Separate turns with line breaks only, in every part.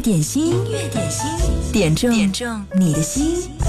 乐点心，音乐点心，点中点中你的心。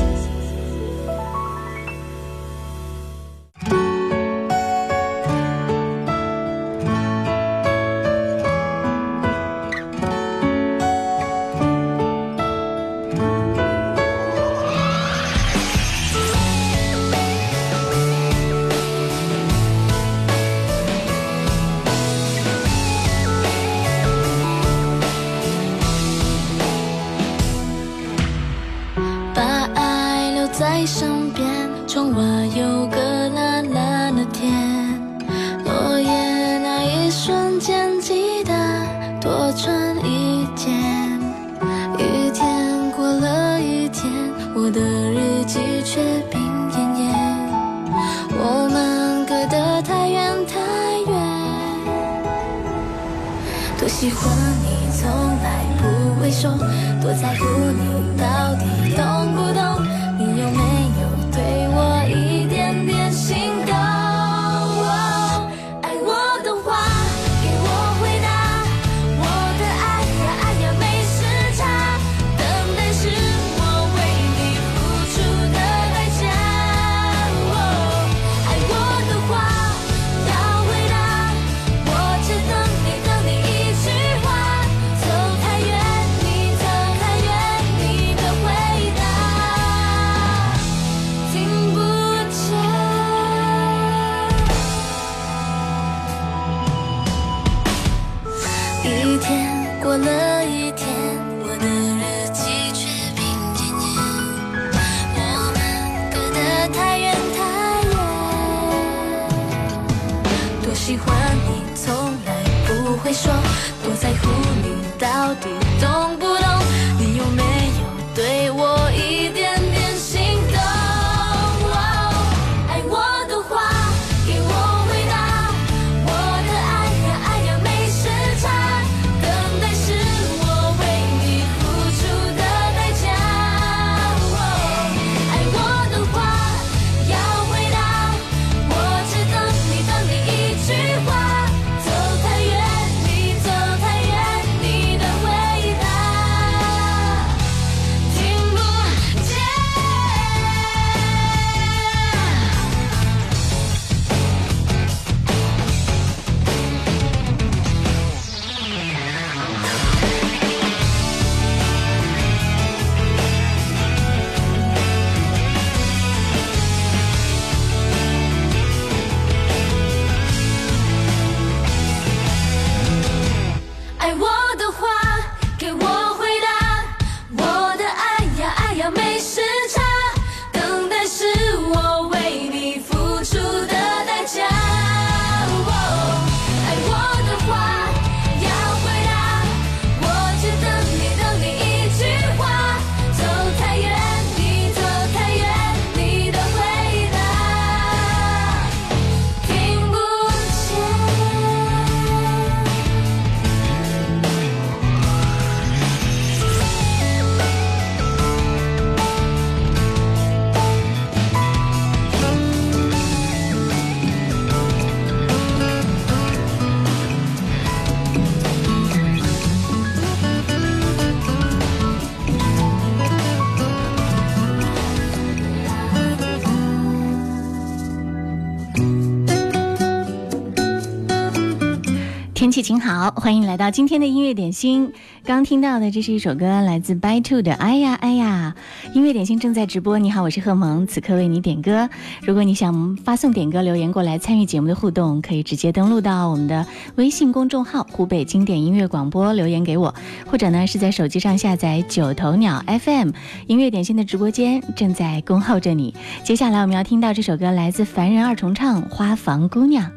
气情好，欢迎来到今天的音乐点心。刚听到的，这是一首歌，来自 By Two 的《哎呀哎呀》。音乐点心正在直播，你好，我是贺萌，此刻为你点歌。如果你想发送点歌留言过来参与节目的互动，可以直接登录到我们的微信公众号“湖北经典音乐广播”留言给我，或者呢是在手机上下载九头鸟 FM 音乐点心的直播间，正在恭候着你。接下来我们要听到这首歌，来自凡人二重唱《花房姑娘》。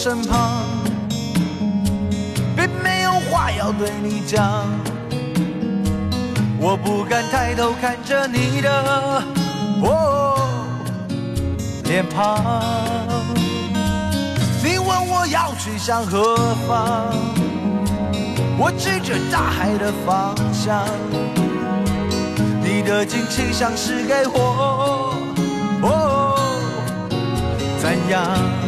身旁，并没有话要对你讲。我不敢抬头看着你的哦脸庞。你问我要去向何方，我指着大海的方向。你的惊奇像是给我，哦，怎样？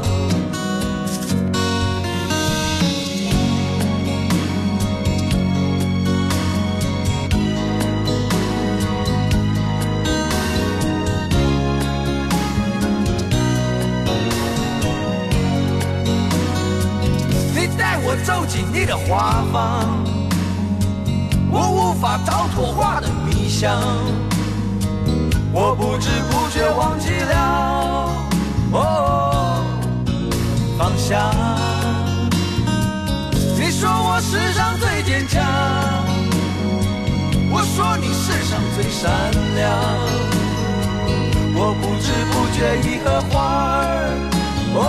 走进你的花房，我无法逃脱花的迷香。我不知不觉忘记了哦方向。你说我世上最坚强，我说你世上最善良。我不知不觉已和花儿哦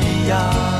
一样。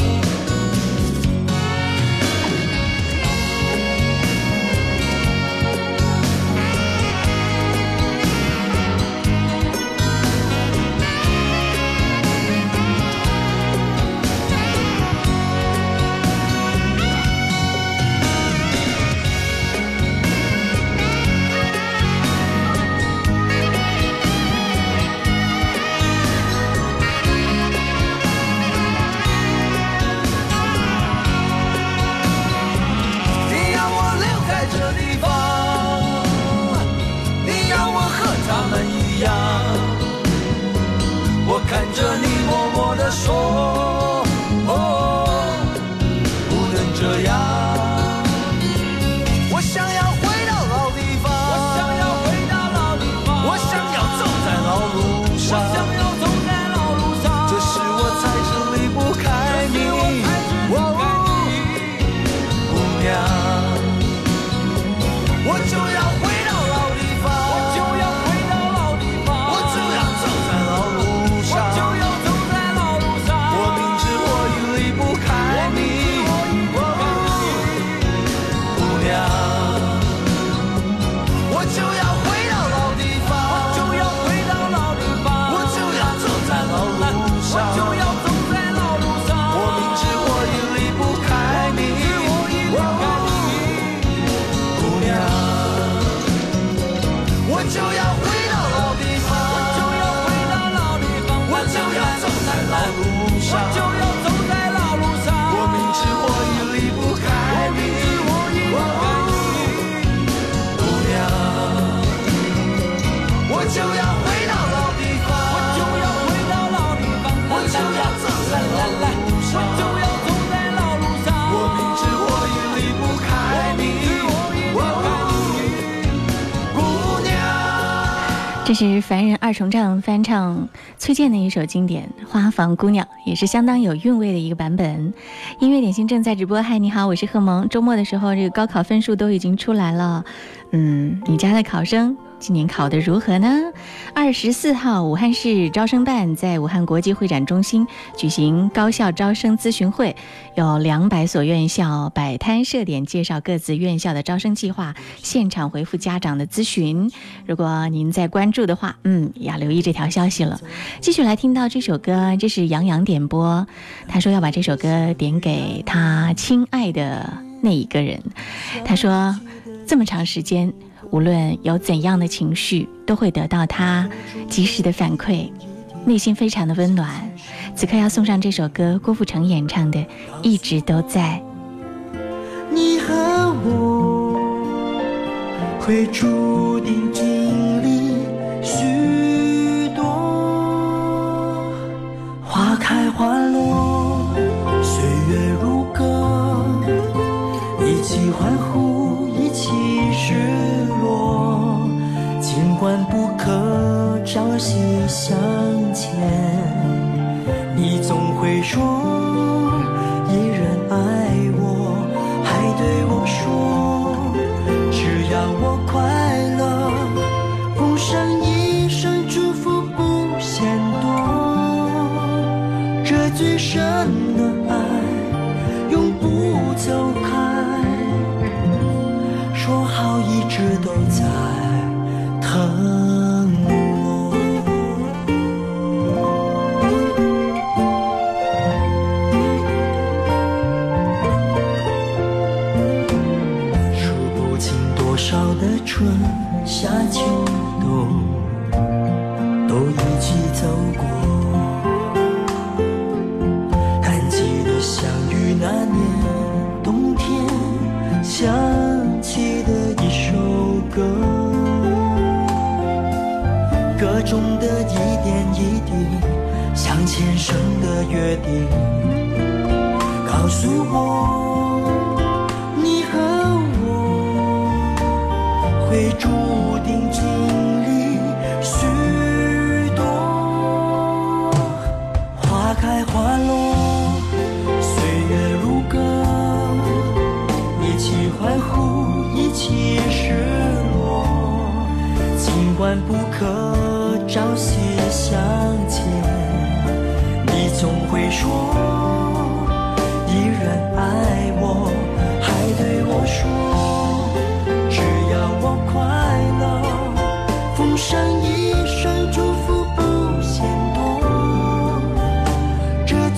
二重唱翻唱崔健的一首经典《花房姑娘》，也是相当有韵味的一个版本。音乐点心正在直播，嗨，你好，我是贺萌。周末的时候，这个高考分数都已经出来了，嗯，你家的考生今年考得如何呢？二十四号，武汉市招生办在武汉国际会展中心举行高校招生咨询会，有两百所院校摆摊设点，介绍各自院校的招生计划，现场回复家长的咨询。如果您在关注的话，嗯，要留意这条消息了。继续来听到这首歌，这是杨洋点播，他说要把这首歌点给他亲爱的那一个人。他说，这么长时间。无论有怎样的情绪，都会得到他及时的反馈，内心非常的温暖。此刻要送上这首歌，郭富城演唱的《一直都在》。
你和我会注定经历许管不可朝夕相见，你总会说。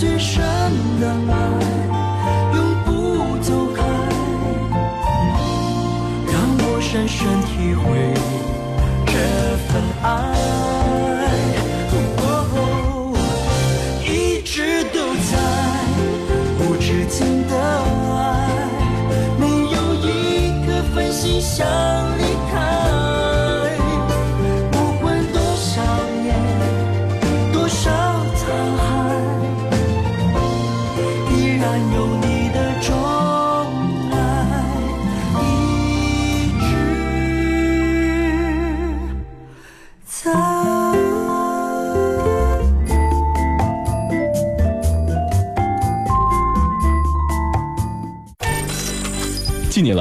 最深的爱永不走开，让我深深体会这份爱。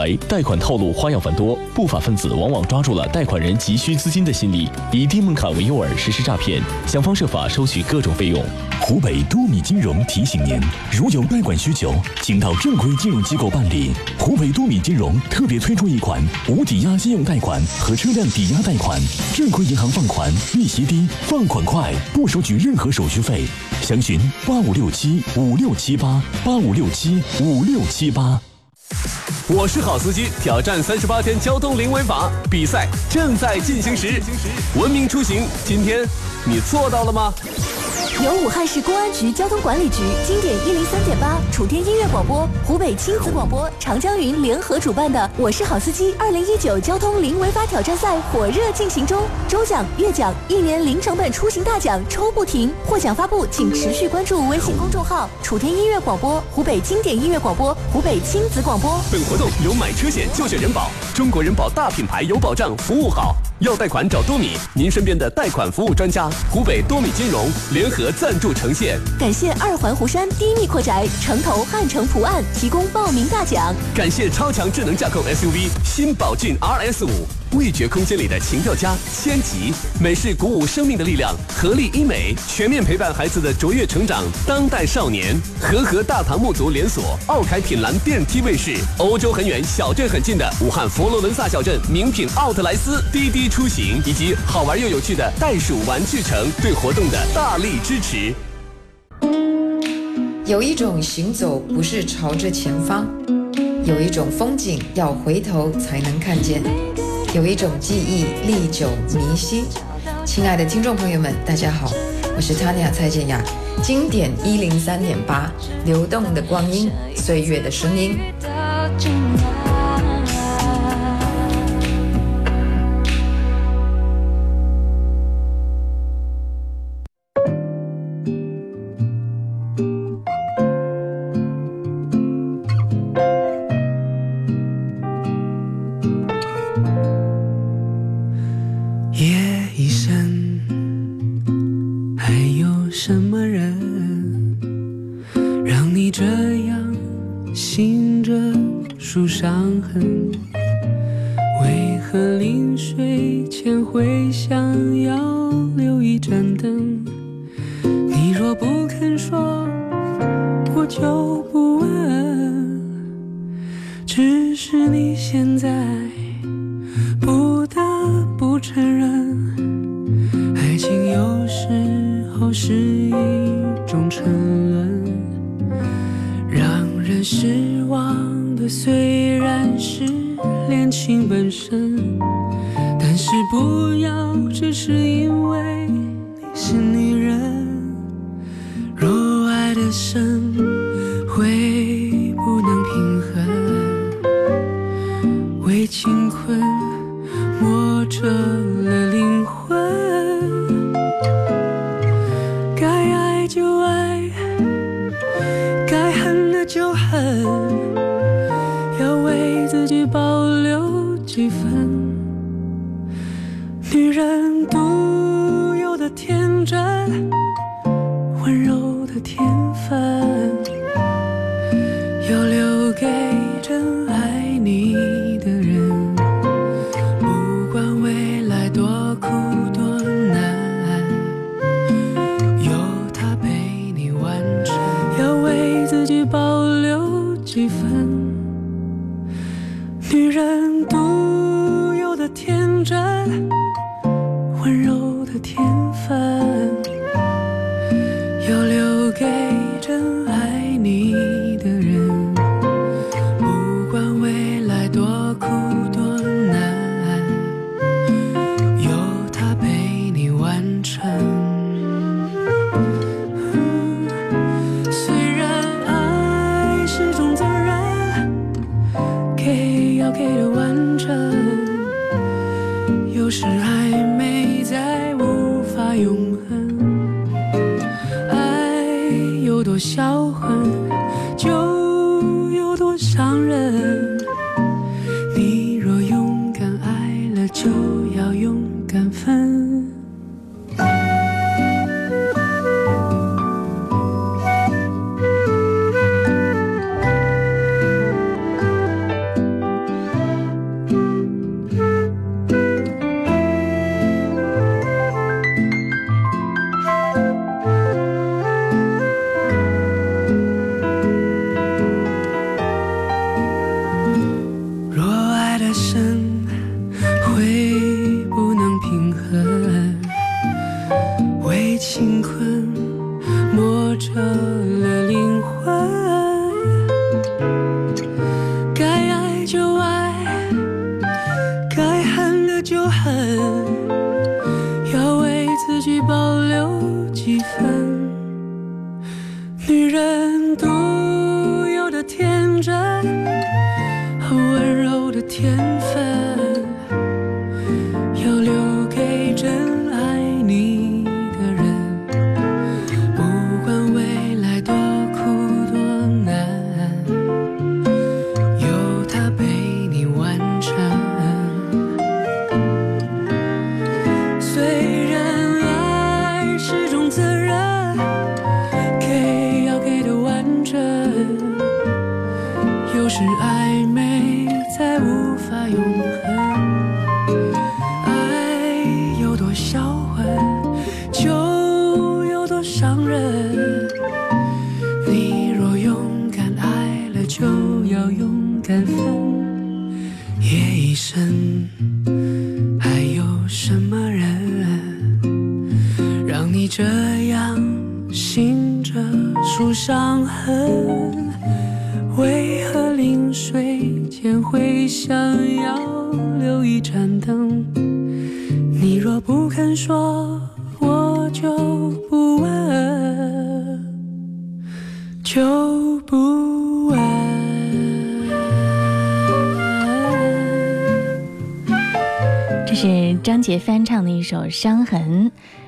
来，贷款套路花样繁多，不法分子往往抓住了贷款人急需资金的心理，以低门槛为诱饵实施诈骗，想方设法收取各种费用。
湖北多米金融提醒您：如有贷款需求，请到正规金融机构办理。湖北多米金融特别推出一款无抵押信用贷款和车辆抵押贷款，正规银行放款利息低，放款快，不收取任何手续费。详询八五六七五六七八八五六七五六七八。
我是好司机，挑战三十八天交通零违法比赛正在进行时，文明出行，今天你做到了吗？
由武汉市公安局交通管理局经典一零三点八、楚天音乐广播、湖北亲子广播、长江云联合主办的《我是好司机》二零一九交通零违法挑战赛火热进行中，周奖、月奖、一年零成本出行大奖抽不停，获奖发布请持续关注微信公众号“楚天音乐广播”、“湖北经典音乐广播”、“湖北亲子广播”。
本活动由买车险就选人保，中国人保大品牌有保障，服务好。要贷款找多米，您身边的贷款服务专家，湖北多米金融联合赞助呈现。
感谢二环湖山低密阔宅、城投汉城普岸提供报名大奖。
感谢超强智能架构 SUV 新宝骏 RS 五。味觉空间里的情调家千吉，美式鼓舞生命的力量，合力医美全面陪伴孩子的卓越成长。当代少年，和和大唐木族连锁，奥凯品兰电梯卫士，欧洲很远，小镇很近的武汉佛罗伦萨小镇名品奥特莱斯，滴滴出行以及好玩又有趣的袋鼠玩具城对活动的大力支持。
有一种行走不是朝着前方，有一种风景要回头才能看见。有一种记忆历久弥新。亲爱的听众朋友们，大家好，我是 Tanya 蔡健雅，经典一零三点八，流动的光阴，岁月的声音。
独有的天真。温柔的天分，已深，还有什么人让你这样醒着数伤痕？为何临睡前会想要留一盏灯？你若不肯说，
杰翻唱的一首《伤痕》，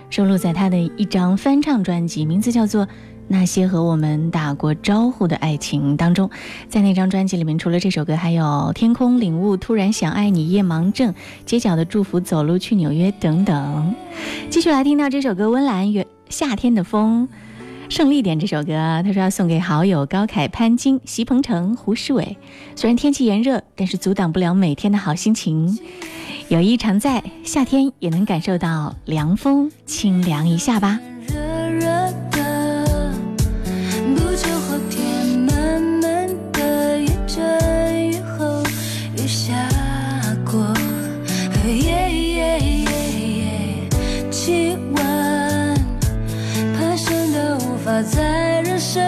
收录在他的一张翻唱专辑，名字叫做《那些和我们打过招呼的爱情》当中。在那张专辑里面，除了这首歌，还有《天空领悟》《突然想爱你》《夜盲症》《街角的祝福》《走路去纽约》等等。继续来听到这首歌《温岚月夏天的风》。胜利点这首歌，他说要送给好友高凯、潘金、席鹏程、胡世伟。虽然天气炎热，但是阻挡不了每天的好心情。友谊常在，夏天也能感受到凉风，清凉一下吧。
热热的，不久后天
的，雨下过，爬升无法再忍受。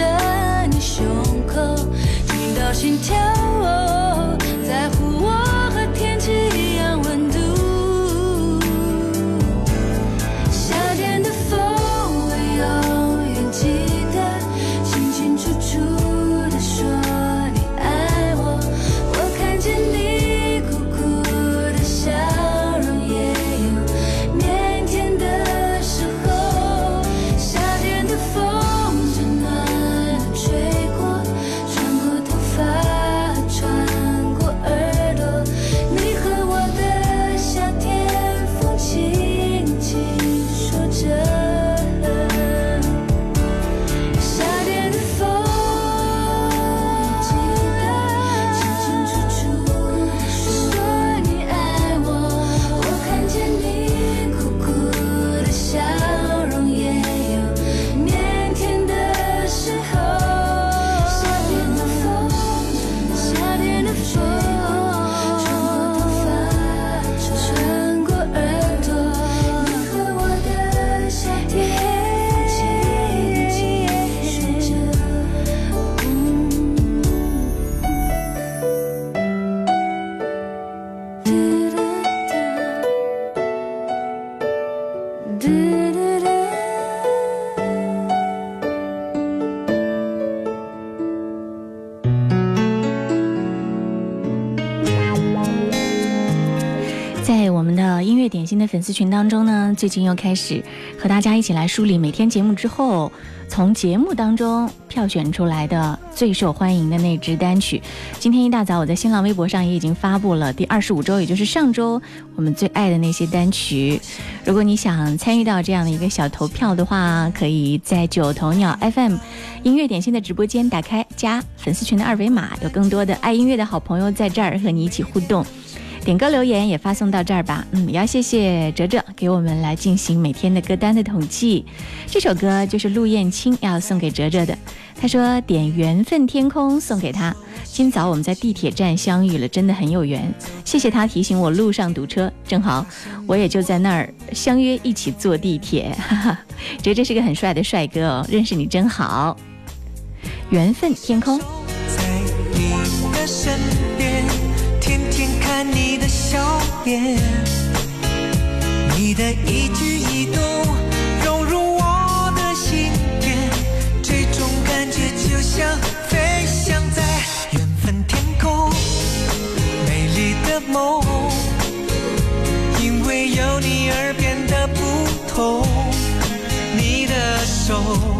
着你胸口，听到心跳，
粉丝群当中呢，最近又开始和大家一起来梳理每天节目之后，从节目当中票选出来的最受欢迎的那支单曲。今天一大早，我在新浪微博上也已经发布了第二十五周，也就是上周我们最爱的那些单曲。如果你想参与到这样的一个小投票的话，可以在九头鸟 FM 音乐点心的直播间打开加粉丝群的二维码，有更多的爱音乐的好朋友在这儿和你一起互动。点歌留言也发送到这儿吧。嗯，要谢谢哲哲给我们来进行每天的歌单的统计。这首歌就是陆燕青要送给哲哲的，他说点《缘分天空》送给他。今早我们在地铁站相遇了，真的很有缘。谢谢他提醒我路上堵车，正好我也就在那儿相约一起坐地铁。哈哈，哲哲是个很帅的帅哥哦，认识你真好。缘分天空。
在你的身边，笑脸，你的一举一动融入我的心田，这种感觉就像飞翔在缘分天空，美丽的梦，因为有你而变得不同。你的手，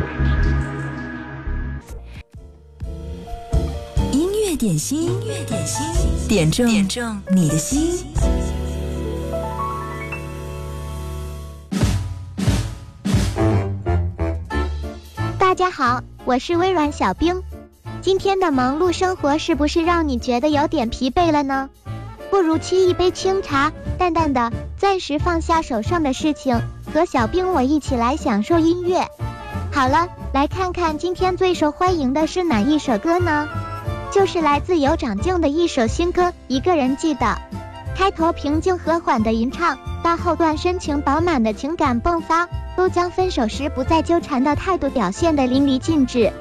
点心，音乐点心，点中点中你的心。
大家好，我是微软小冰。今天的忙碌生活是不是让你觉得有点疲惫了呢？不如沏一杯清茶，淡淡的，暂时放下手上的事情，和小冰我一起来享受音乐。好了，来看看今天最受欢迎的是哪一首歌呢？就是来自有长静的一首新歌《一个人记得》。开头平静和缓的吟唱，到后段深情饱满的情感迸发，都将分手时不再纠缠的态度表现得淋漓尽致。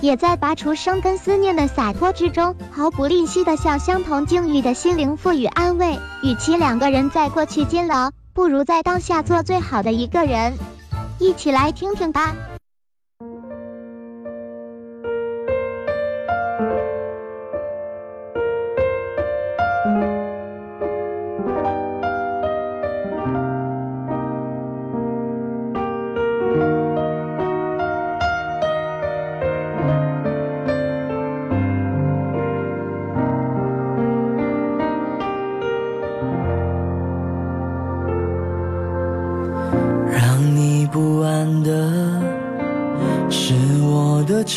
也在拔除生根思念的洒脱之中，毫不吝惜的向相同境遇的心灵赋予安慰。与其两个人在过去煎熬，不如在当下做最好的一个人。一起来听听吧。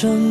我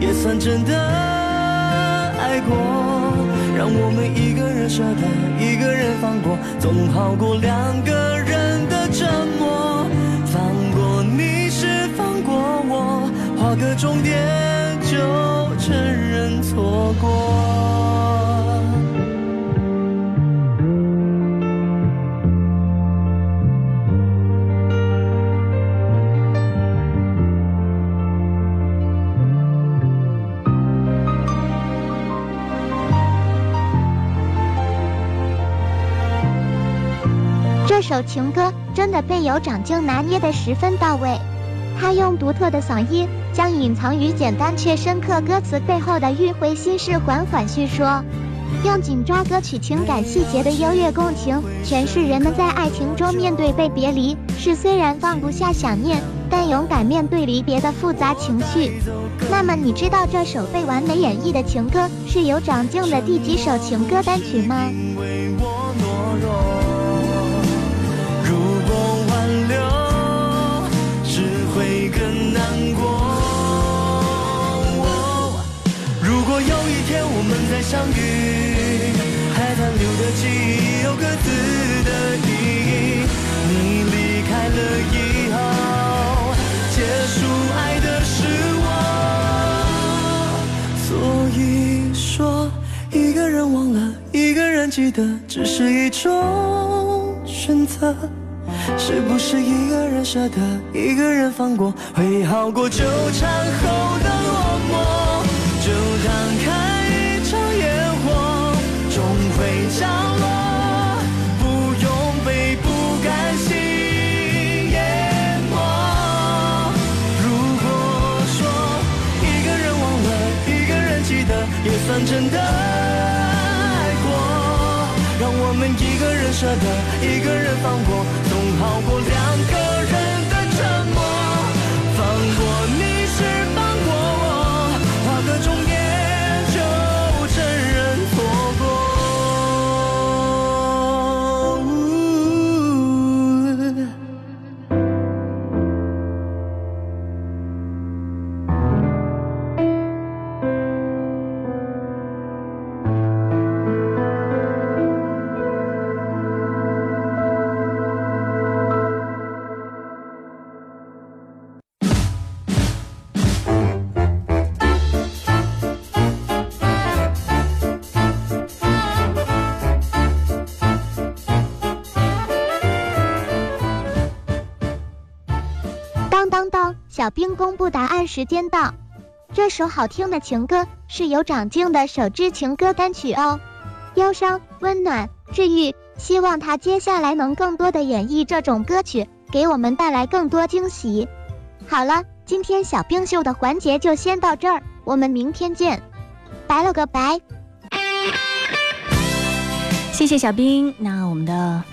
也算真的爱过。让我们一个人舍得，一个人放过，总好过两个人的折磨。放过你是放过我，画个终点就承认错过。
首情歌真的被尤长靖拿捏得十分到位，他用独特的嗓音将隐藏于简单却深刻歌词背后的迂回心事缓缓叙说，用紧抓歌曲情感细节的优越共情，诠释人们在爱情中面对被别离是虽然放不下想念，但勇敢面对离别的复杂情绪。那么你知道这首被完美演绎的情歌是有长靖的第几首情歌单曲吗？
更难过。如果有一天我们再相遇，还残留的记忆有各自的意义。你离开了以后，结束爱的是我。所以说，一个人忘了，一个人记得，只是一种选择。是不是一个人舍得一个人放过会好过纠缠后的
落寞就当看一场烟火终会降落不用被不甘心淹没如果说一个人忘了一个人记得也算真一个人舍得，一个人放过，
总好过两个人。小兵公布答案时间到。这首好听的情歌是由长静的首支情歌单曲哦，忧伤、温暖、治愈。希望他接下来能更多的演绎这种歌曲，给我们带来更多惊喜。好了，今天小冰秀的环节就先到这儿，我们明天见，拜了个拜。
谢谢小兵。那我们的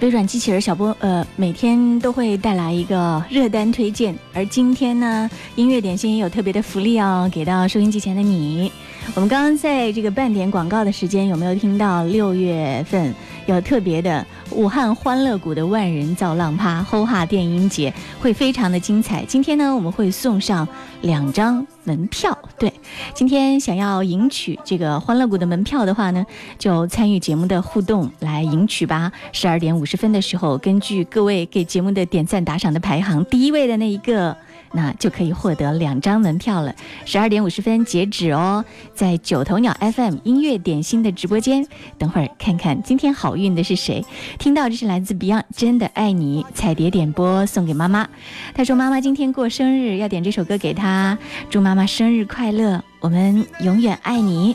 微软机器人小波，呃，每天都会带来一个热单推荐，而今天呢，音乐点心也有特别的福利哦，给到收音机前的你。我们刚刚在这个半点广告的时间，有没有听到六月份有特别的武汉欢乐谷的万人造浪趴吼哈电音节，会非常的精彩。今天呢，我们会送上两张门票。对，今天想要赢取这个欢乐谷的门票的话呢，就参与节目的互动来赢取吧。十二点五十分的时候，根据各位给节目的点赞打赏的排行，第一位的那一个。那就可以获得两张门票了。十二点五十分截止哦，在九头鸟 FM 音乐点心的直播间，等会儿看看今天好运的是谁。听到这是来自 Beyond《真的爱你》彩蝶点播送给妈妈，她说妈妈今天过生日，要点这首歌给她，祝妈妈生日快乐，我们永远爱你。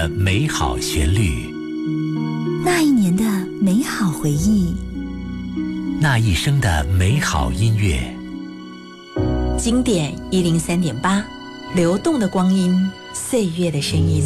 的美好旋律，
那一年的美好回忆，
那一生的美好音乐。
经典一零三点八，流动的光阴，岁月的声音。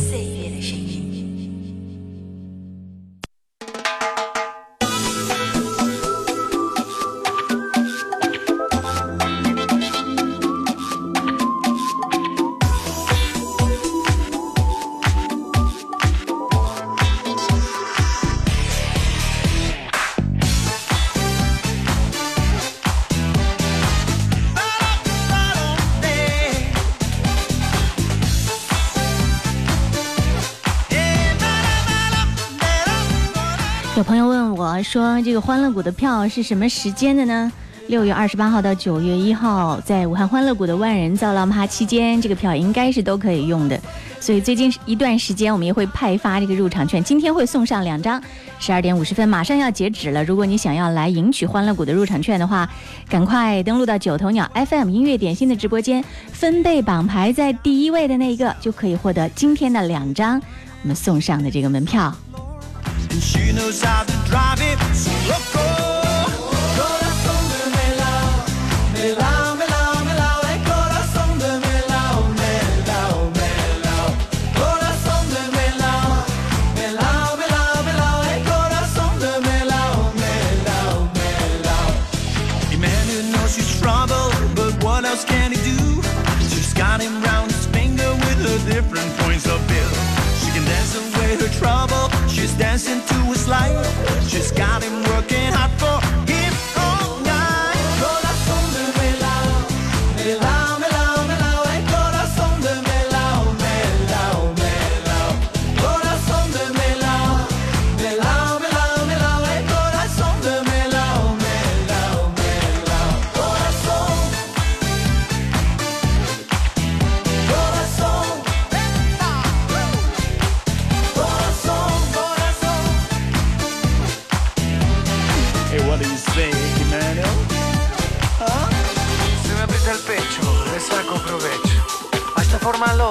有朋友问我说：“这个欢乐谷的票是什么时间的呢？”六月二十八号到九月一号，在武汉欢乐谷的万人造浪趴期间，这个票应该是都可以用的。所以最近一段时间，我们也会派发这个入场券，今天会送上两张。十二点五十分，马上要截止了。如果你想要来赢取欢乐谷的入场券的话，赶快登录到九头鸟 FM 音乐点心的直播间，分贝榜排在第一位的那一个，就可以获得今天的两张我们送上的这个门票。
And she knows how to drive it so loco. Oh, corazón de melao, melao, melao, melao, el eh, corazón de melao, melao, melao. Melao. Emmanuel knows she's trouble, but what else can he do? She's got him round his finger with her different points of view. She can dance away her trouble. She's dancing to his life. She's got him working hard for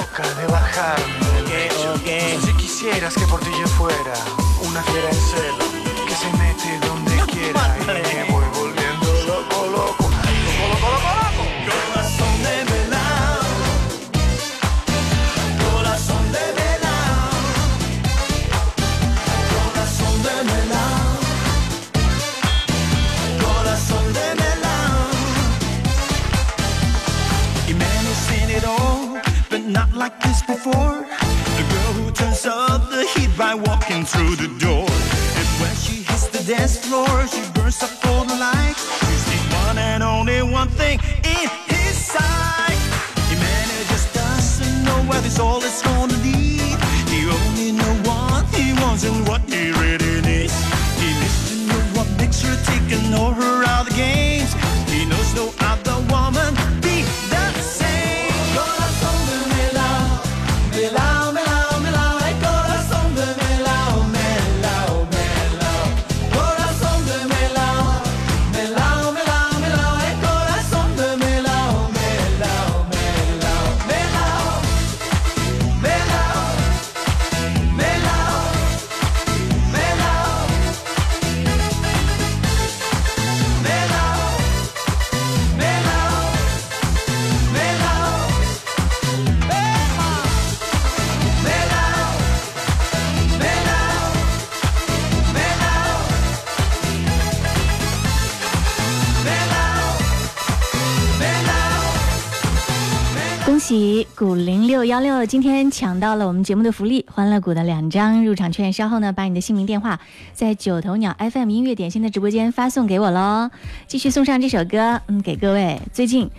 loca de bajarme del pecho. Si quisieras que por ti yo fuera una fiera en celo, que se mete donde quiera y me
幺六今天抢到了我们节目的福利，欢乐谷的两张入场券。稍后呢，把你的姓名、电话在九头鸟 FM 音乐点心的直播间发送给我喽。继续送上这首歌，嗯，给各位。最近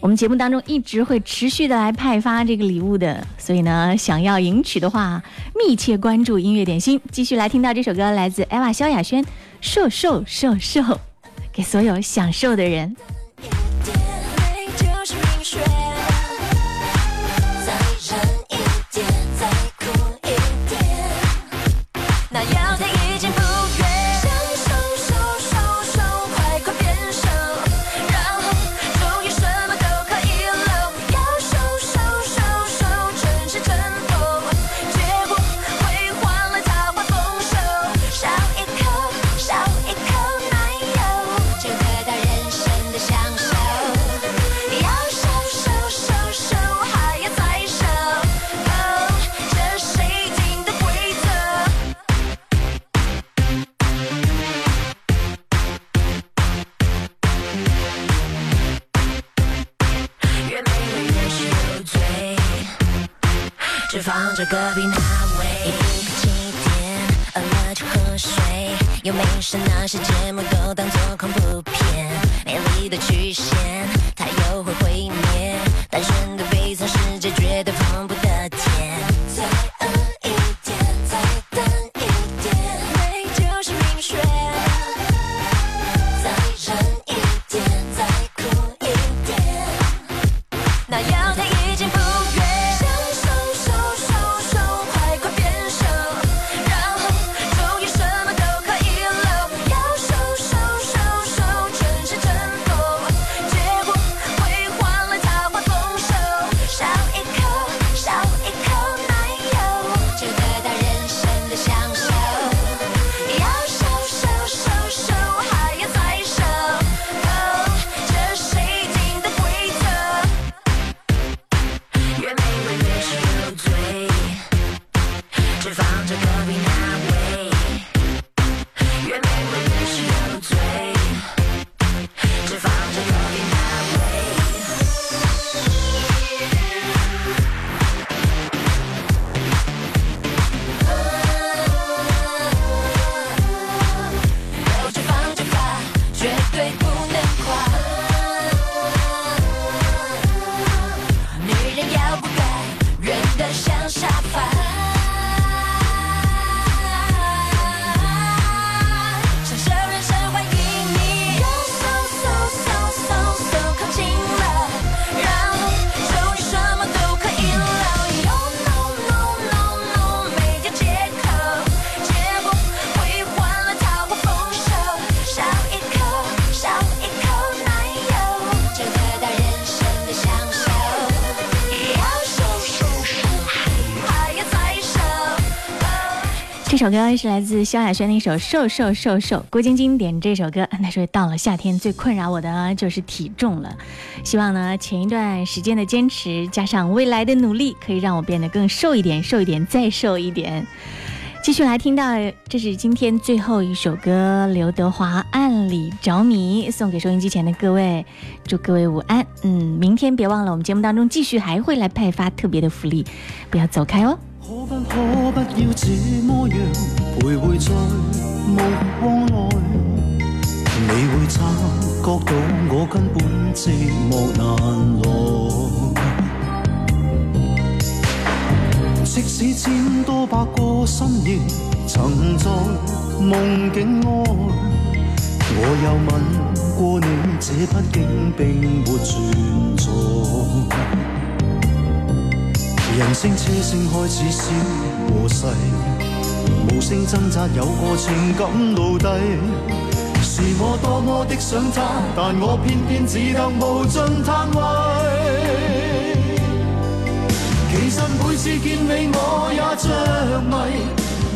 我们节目当中一直会持续的来派发这个礼物的，所以呢，想要赢取的话，密切关注音乐点心。继续来听到这首歌，来自艾娃萧亚轩，《瘦瘦瘦瘦》，给所有享受的人。
隔壁那位，你不客气点，饿了就喝水，又没事那些节目都当做恐怖片，美丽的曲线，
首歌是来自萧亚轩的一首《瘦瘦瘦瘦》，郭晶晶点这首歌，她说到了夏天最困扰我的就是体重了，希望呢前一段时间的坚持加上未来的努力，可以让我变得更瘦一点，瘦一点，再瘦一点。继续来听到，这是今天最后一首歌，刘德华《暗里着迷》，送给收音机前的各位，祝各位午安。嗯，明天别忘了，我们节目当中继续还会来派发特别的福利，不要走开哦。
可不可不要這麼樣徘徊在目光內？你會察覺到我根本寂寞難耐。即使千多百個深夜，曾在夢境內，我又吻過你，這畢竟並沒存在。人聲車聲開始消和逝，無聲掙扎有個情感奴隶。是我多麼的想他，但我偏偏只得無盡嘆謂。其實每次見你我也着迷，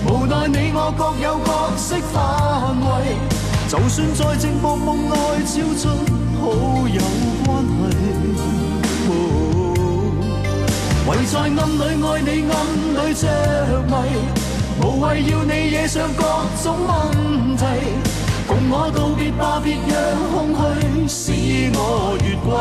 無奈你我各有角色范围。就算在寂寞夢內超出好友唯在暗里爱你，暗里着迷，无谓要你惹上各种问题。共我道别吧，别让空虚使我越轨。